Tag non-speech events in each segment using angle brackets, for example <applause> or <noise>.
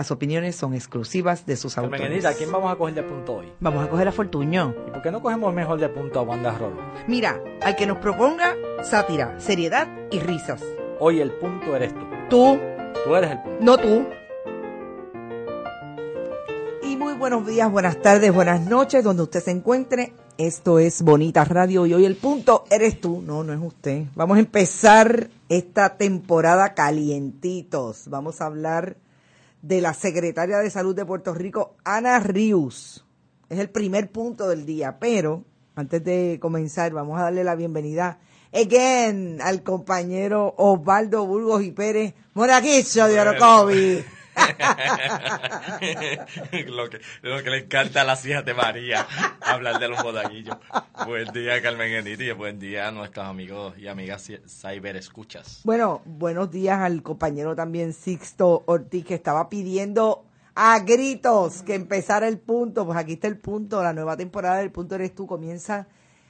Las opiniones son exclusivas de sus autores. Carmenita, ¿a quién vamos a coger de punto hoy? Vamos a coger a Fortuño. ¿Y por qué no cogemos mejor de punto a Wanda Rolo? Mira, al que nos proponga sátira, seriedad y risas. Hoy el punto eres tú. Tú, Tú eres el punto. no tú. Y muy buenos días, buenas tardes, buenas noches, donde usted se encuentre. Esto es Bonita Radio y hoy el punto eres tú. No, no es usted. Vamos a empezar esta temporada calientitos. Vamos a hablar de la secretaria de Salud de Puerto Rico, Ana Rius. Es el primer punto del día, pero antes de comenzar, vamos a darle la bienvenida again al compañero Osvaldo Burgos y Pérez Moraguillo de Orocovi. <laughs> lo, que, lo que le encanta a las hijas de María, hablar de los modaguillos. Buen día, Carmen Geniti, y buen día a nuestros amigos y amigas cyber escuchas. Bueno, buenos días al compañero también Sixto Ortiz que estaba pidiendo a gritos que empezara el punto. Pues aquí está el punto, la nueva temporada del punto eres tú comienza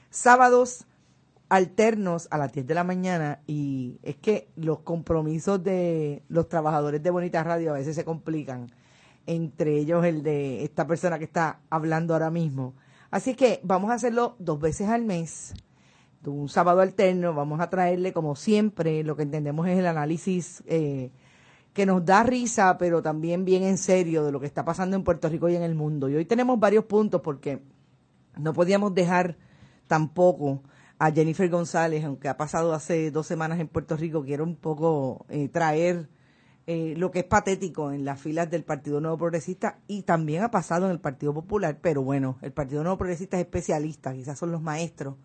sábados alternos a las 10 de la mañana y es que los compromisos de los trabajadores de Bonita Radio a veces se complican, entre ellos el de esta persona que está hablando ahora mismo. Así que vamos a hacerlo dos veces al mes, un sábado alterno, vamos a traerle como siempre, lo que entendemos es el análisis eh, que nos da risa, pero también bien en serio de lo que está pasando en Puerto Rico y en el mundo. Y hoy tenemos varios puntos porque no podíamos dejar tampoco a Jennifer González, aunque ha pasado hace dos semanas en Puerto Rico, quiero un poco eh, traer eh, lo que es patético en las filas del Partido Nuevo Progresista y también ha pasado en el Partido Popular, pero bueno, el Partido Nuevo Progresista es especialista, quizás son los maestros,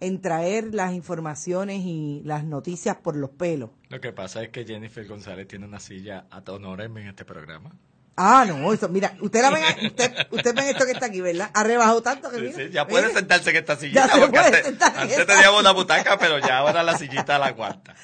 en traer las informaciones y las noticias por los pelos. Lo que pasa es que Jennifer González tiene una silla a en este programa. Ah, no, eso, mira, usted la ven, <laughs> usted, usted ven esto que está aquí, ¿verdad? Ha rebajado tanto que Sí, mira, sí, ya puede sentarse en esta sillita. Ya se porque puede antes, sentar en antes teníamos una butaca, pero ya ahora la sillita la cuarta.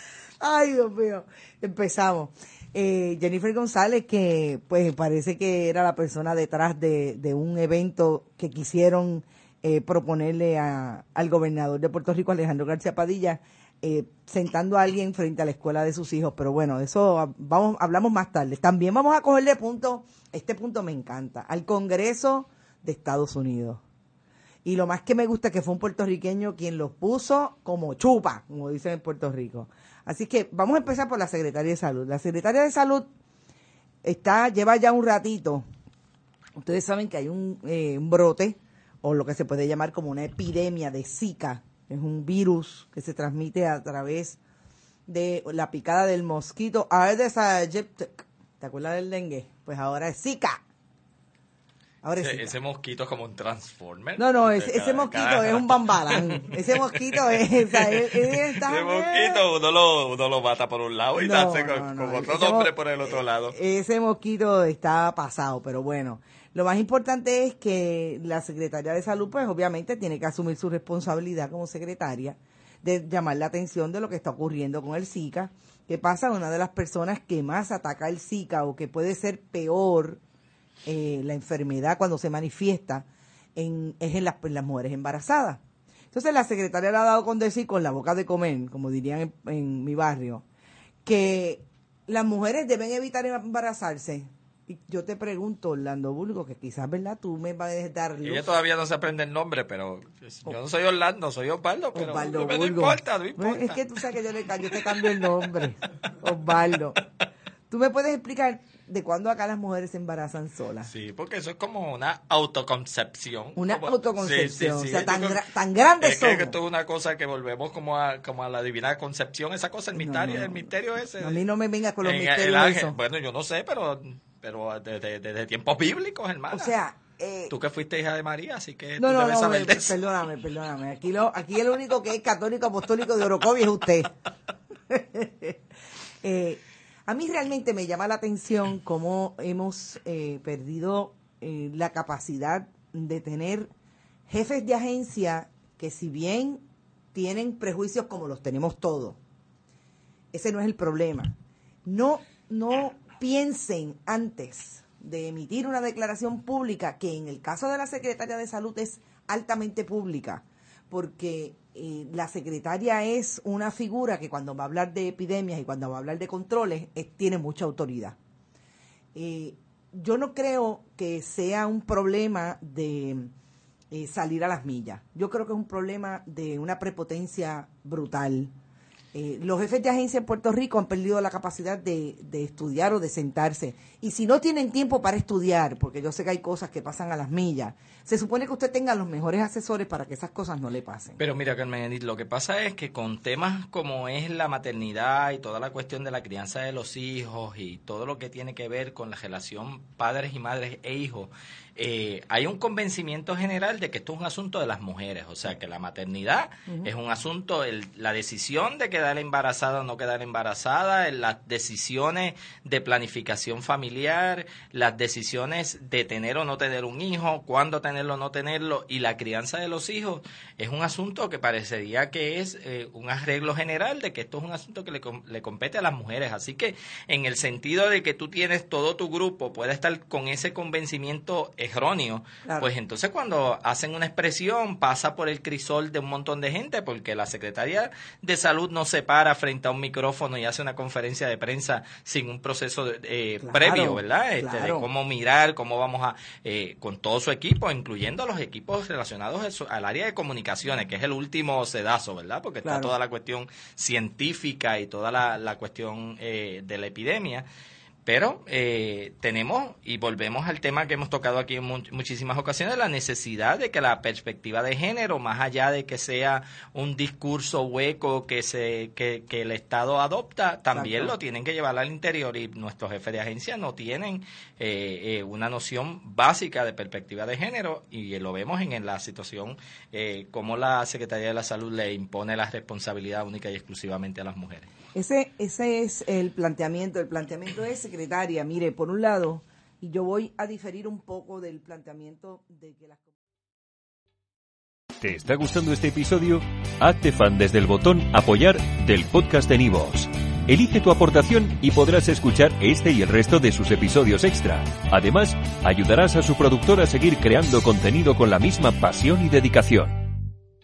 Ay, Dios mío. Empezamos. Eh, Jennifer González, que pues parece que era la persona detrás de, de un evento que quisieron eh, proponerle a- al gobernador de Puerto Rico, Alejandro García Padilla, eh, sentando a alguien frente a la escuela de sus hijos. Pero bueno, eso vamos, hablamos más tarde. También vamos a cogerle punto, este punto me encanta, al Congreso de Estados Unidos. Y lo más que me gusta es que fue un puertorriqueño quien los puso como chupa, como dicen en Puerto Rico. Así que vamos a empezar por la secretaria de salud. La secretaria de salud está, lleva ya un ratito. Ustedes saben que hay un, eh, un brote, o lo que se puede llamar como una epidemia de Zika. Es un virus que se transmite a través de la picada del mosquito Aedes aegypti. ¿Te acuerdas del dengue? Pues ahora es Zika. Ahora es Ese, mosquito es como un transformer. No, no, ese, cada- ese mosquito cada es un bambalán. Ese mosquito es, o sea, <laughs> Ese mosquito uno lo, uno lo mata por un lado y No, nace no, con, no, con otro nombre por el otro lado. Ese mosquito está pasado, pero bueno. Lo más importante es que la secretaria de salud, pues obviamente tiene que asumir su responsabilidad como secretaria de llamar la atención de lo que está ocurriendo con el Zika. ¿Qué pasa? Una de las personas que más ataca el Zika o que puede ser peor eh, la enfermedad cuando se manifiesta en, es en las, en las mujeres embarazadas. Entonces la secretaria le ha dado con decir con la boca de comer, como dirían en, en mi barrio, que las mujeres deben evitar embarazarse. Y yo te pregunto, Orlando Burgo, que quizás, ¿verdad? Tú me vas a dar luz. Ella todavía no se aprende el nombre, pero yo no soy Orlando, soy Osvaldo, pero Osvaldo no, me- no Burgos. importa, no Pues, importa. Es que tú sabes que yo, le, yo te cambio el nombre, Osvaldo. ¿Tú me puedes explicar de cuándo acá las mujeres se embarazan solas? Sí, porque eso es como una autoconcepción. Una Como- autoconcepción, o sea, tan gra- tan grandes Es que somos. esto es una cosa que volvemos como a, como a la divina concepción, esa cosa, el misterio, no, no. el misterio ese. A mí no me vengas con los En el misterios ángel. esos. Bueno, yo no sé, pero, pero desde, desde tiempos bíblicos, hermana. O sea, eh, Tú que fuiste hija de María, así que no, tú no, debes no, saber me- de eso. perdóname, perdóname. Aquí, lo, aquí el único que es católico apostólico de Orocovi es usted. <laughs> Eh, a mí realmente me llama la atención cómo hemos eh, perdido eh, la capacidad de tener jefes de agencia que si bien tienen prejuicios como los tenemos todos, ese no es el problema. No, no piensen antes de emitir una declaración pública, que en el caso de la secretaria de salud es altamente pública, porque eh, la secretaria es una figura que cuando va a hablar de epidemias y cuando va a hablar de controles tiene mucha autoridad. Eh, yo no creo que sea un problema de eh, salir a las millas. Yo creo que es un problema de una prepotencia brutal eh, los jefes de agencia en Puerto Rico han perdido la capacidad de, estudiar o de sentarse. Y si no tienen tiempo para estudiar, porque yo sé que hay cosas que pasan a las millas, se supone que usted tenga los mejores asesores para que esas cosas no le pasen. Pero mira, Carmen lo que pasa es que con temas como es la maternidad y toda la cuestión de la crianza de los hijos y todo lo que tiene que ver con la relación padres y madres e hijos, eh, hay un convencimiento general de que esto es un asunto de las mujeres, o sea, que la maternidad es un asunto, la decisión de quedar embarazada o no quedar embarazada, las decisiones de planificación familiar, las decisiones de tener o no tener un hijo, cuándo tenerlo o no tenerlo, y la crianza de los hijos, es un asunto que parecería que es eh, un arreglo general de que esto es un asunto que le, le compete a las mujeres. Así que en el sentido de que tú tienes todo tu grupo, puede estar con ese convencimiento erróneo, pues entonces cuando hacen una expresión pasa por el crisol de un montón de gente porque la Secretaría de Salud no se para frente a un micrófono y hace una conferencia de prensa sin un proceso eh, previo, ¿verdad? Este, de cómo mirar, cómo vamos a, eh, con todo su equipo, incluyendo los equipos relacionados al área de comunicaciones, que es el último sedazo, ¿verdad? Porque está toda la cuestión científica y toda la, cuestión eh, de la epidemia. Pero eh, tenemos, y volvemos al tema que hemos tocado aquí en muchísimas ocasiones, la necesidad de que la perspectiva de género, más allá de que sea un discurso hueco que, se, que, el Estado adopta, también lo tienen que llevar al interior y nuestros jefes de agencia no tienen eh, eh, una noción básica de perspectiva de género y lo vemos en, la situación como la Secretaría de la Salud le impone la responsabilidad única y exclusivamente a las mujeres. Ese, ese es el planteamiento. El planteamiento es, secretaria, mire, por un lado, y yo voy a diferir un poco del planteamiento de que las... ¿Te está gustando este episodio? Hazte fan desde el botón apoyar del podcast de Nivos. Elige tu aportación y podrás escuchar este y el resto de sus episodios extra. Además, ayudarás a su productor a seguir creando contenido con la misma pasión y dedicación.